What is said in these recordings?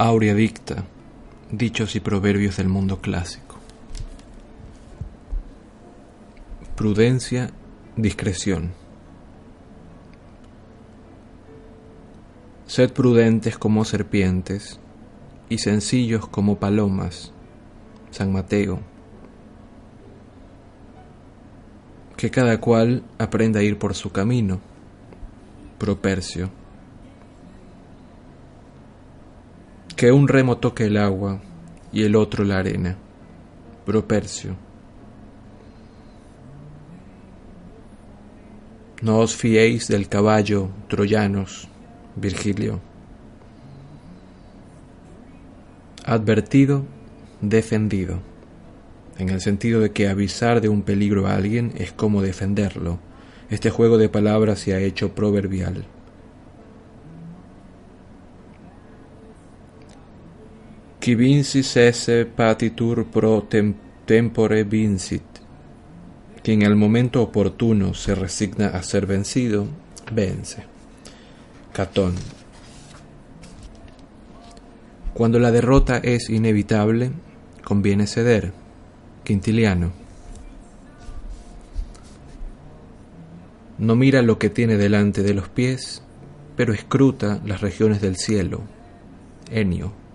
Aurea dicta, dichos y proverbios del mundo clásico. Prudencia, discreción. Sed prudentes como serpientes y sencillos como palomas. San Mateo. Que cada cual aprenda a ir por su camino. Propercio. Que un remo toque el agua y el otro la arena. Propercio. No os fiéis del caballo, troyanos, Virgilio. Advertido, defendido, en el sentido de que avisar de un peligro a alguien es como defenderlo. Este juego de palabras se ha hecho proverbial. Qui vincis esse patitur pro tempore vincit. Quien en el momento oportuno se resigna a ser vencido, vence. Catón. Cuando la derrota es inevitable, conviene ceder. Quintiliano. No mira lo que tiene delante de los pies, pero escruta las regiones del cielo. Enio.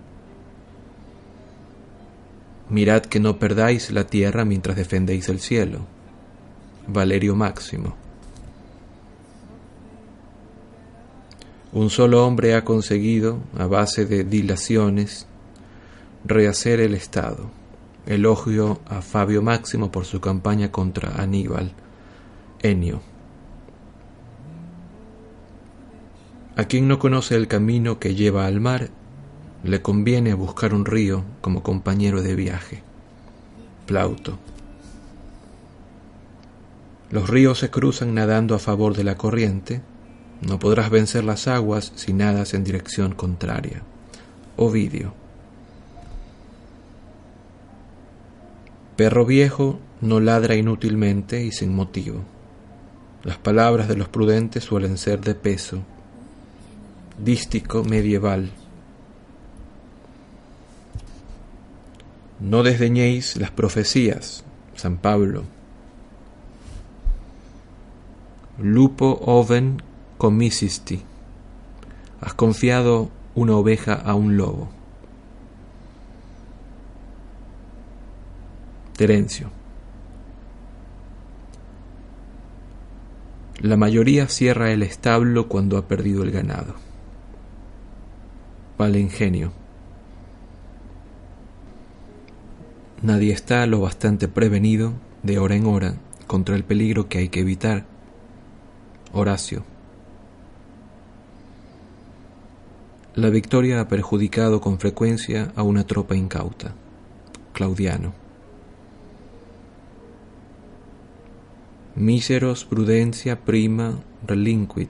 Mirad que no perdáis la tierra mientras defendéis el cielo. Valerio Máximo. Un solo hombre ha conseguido, a base de dilaciones, rehacer el Estado. Elogio a Fabio Máximo por su campaña contra Aníbal. Enio. A quien no conoce el camino que lleva al mar, le conviene buscar un río como compañero de viaje. Plauto. Los ríos se cruzan nadando a favor de la corriente. No podrás vencer las aguas si nadas en dirección contraria. Ovidio. Perro viejo no ladra inútilmente y sin motivo. Las palabras de los prudentes suelen ser de peso. Dístico medieval. No desdeñéis las profecías, San Pablo. Lupo oven comisisti. Has confiado una oveja a un lobo. Terencio. La mayoría cierra el establo cuando ha perdido el ganado. Palingenio. Nadie está lo bastante prevenido de hora en hora contra el peligro que hay que evitar. Horacio. La victoria ha perjudicado con frecuencia a una tropa incauta. Claudiano. Míseros prudencia prima relinquit.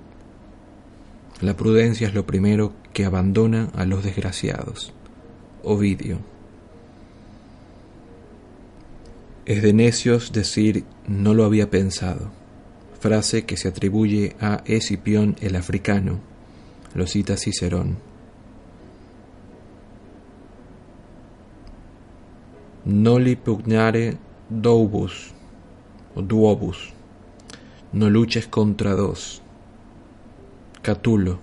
La prudencia es lo primero que abandona a los desgraciados. Ovidio. Es de necios decir no lo había pensado, frase que se atribuye a Escipión el africano, lo cita Cicerón. Noli pugnare dobus o duobus, no luches contra dos. Catulo.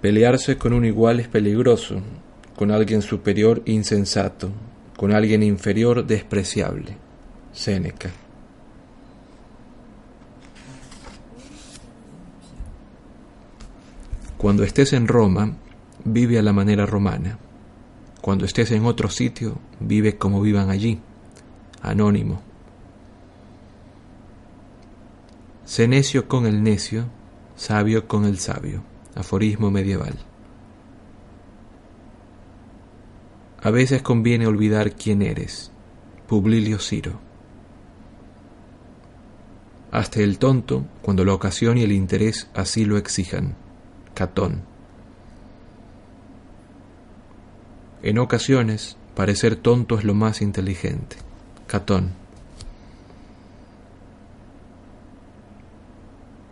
Pelearse con un igual es peligroso, con alguien superior insensato, con alguien inferior despreciable. Séneca. Cuando estés en Roma, vive a la manera romana. Cuando estés en otro sitio, vive como vivan allí. Anónimo. Sé necio con el necio, sabio con el sabio. Aforismo medieval. A veces conviene olvidar quién eres. Publilio Ciro. Hasta el tonto, cuando la ocasión y el interés así lo exijan. Catón. En ocasiones, parecer tonto es lo más inteligente. Catón.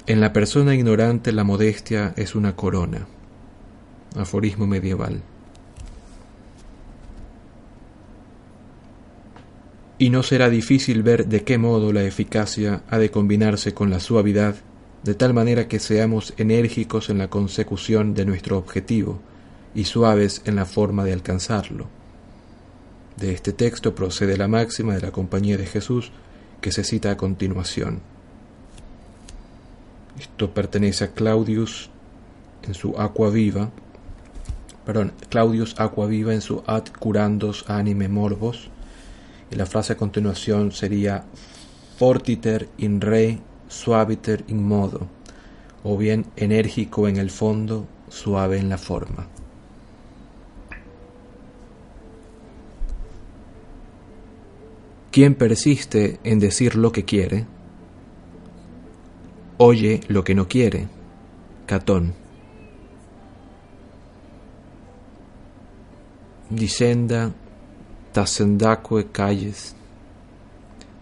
En la persona ignorante la modestia es una corona. Aforismo medieval. Y no será difícil ver de qué modo la eficacia ha de combinarse con la suavidad, de tal manera que seamos enérgicos en la consecución de nuestro objetivo y suaves en la forma de alcanzarlo. De este texto procede la máxima de la Compañía de Jesús que se cita a continuación. Esto pertenece a Claudius en su Aqua Viva, perdón, Claudius Aqua Viva en su Ad Curandos Anime Morbos, y la frase a continuación sería fortiter in re, suaviter in modo, o bien enérgico en el fondo, suave en la forma. Quien persiste en decir lo que quiere, oye lo que no quiere. Catón. Dicenda tacendaque calles.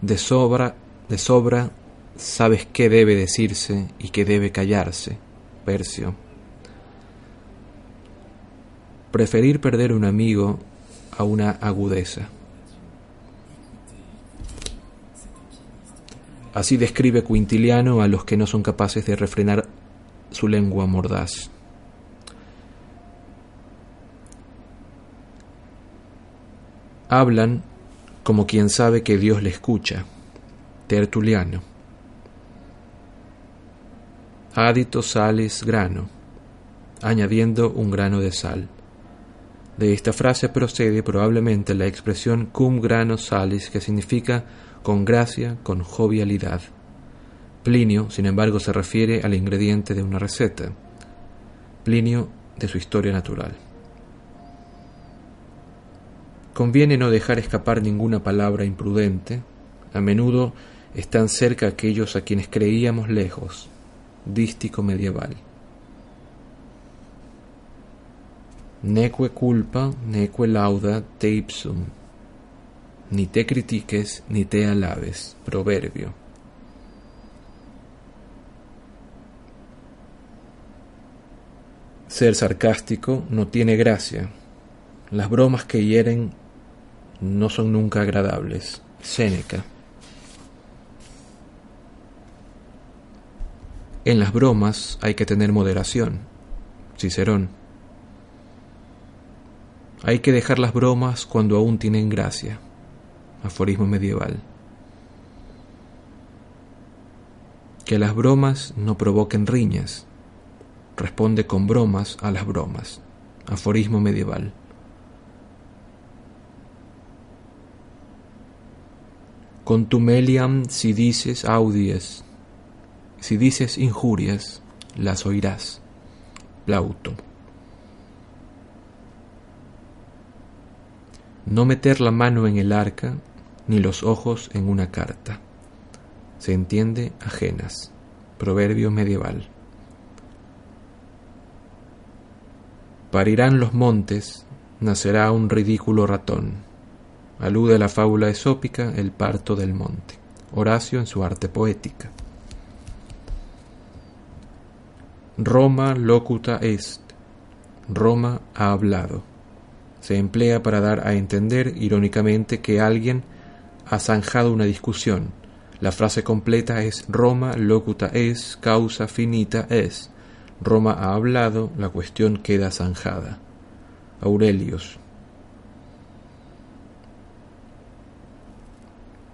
De sobra, de sobra sabes qué debe decirse y qué debe callarse. Percio. Preferir perder un amigo a una agudeza. Así describe Quintiliano a los que no son capaces de refrenar su lengua mordaz. Hablan como quien sabe que Dios le escucha. Tertuliano. Adito salis grano, añadiendo un grano de sal. De esta frase procede probablemente la expresión cum grano salis, que significa con gracia, con jovialidad. Plinio, sin embargo, se refiere al ingrediente de una receta. Plinio de su historia natural. Conviene no dejar escapar ninguna palabra imprudente. A menudo están cerca aquellos a quienes creíamos lejos. Dístico medieval. Neque culpa, neque lauda te ipsum. Ni te critiques, ni te alabes. Proverbio. Ser sarcástico no tiene gracia. Las bromas que hieren no son nunca agradables. Séneca. En las bromas hay que tener moderación. Cicerón. Hay que dejar las bromas cuando aún tienen gracia. Aforismo medieval. Que las bromas no provoquen riñas. Responde con bromas a las bromas. Aforismo medieval. Contumeliam si dices audies, si dices injurias, las oirás. Plauto. No meter la mano en el arca, ni los ojos en una carta. Se entiende ajenas. Proverbio medieval. Parirán los montes, nacerá un ridículo ratón Alude a la fábula esópica El parto del monte. Horacio en su arte poética. Roma locuta est. Roma ha hablado. Se emplea para dar a entender irónicamente que alguien ha zanjado una discusión. La frase completa es Roma locuta es, causa finita es. Roma ha hablado, la cuestión queda zanjada. Aurelius,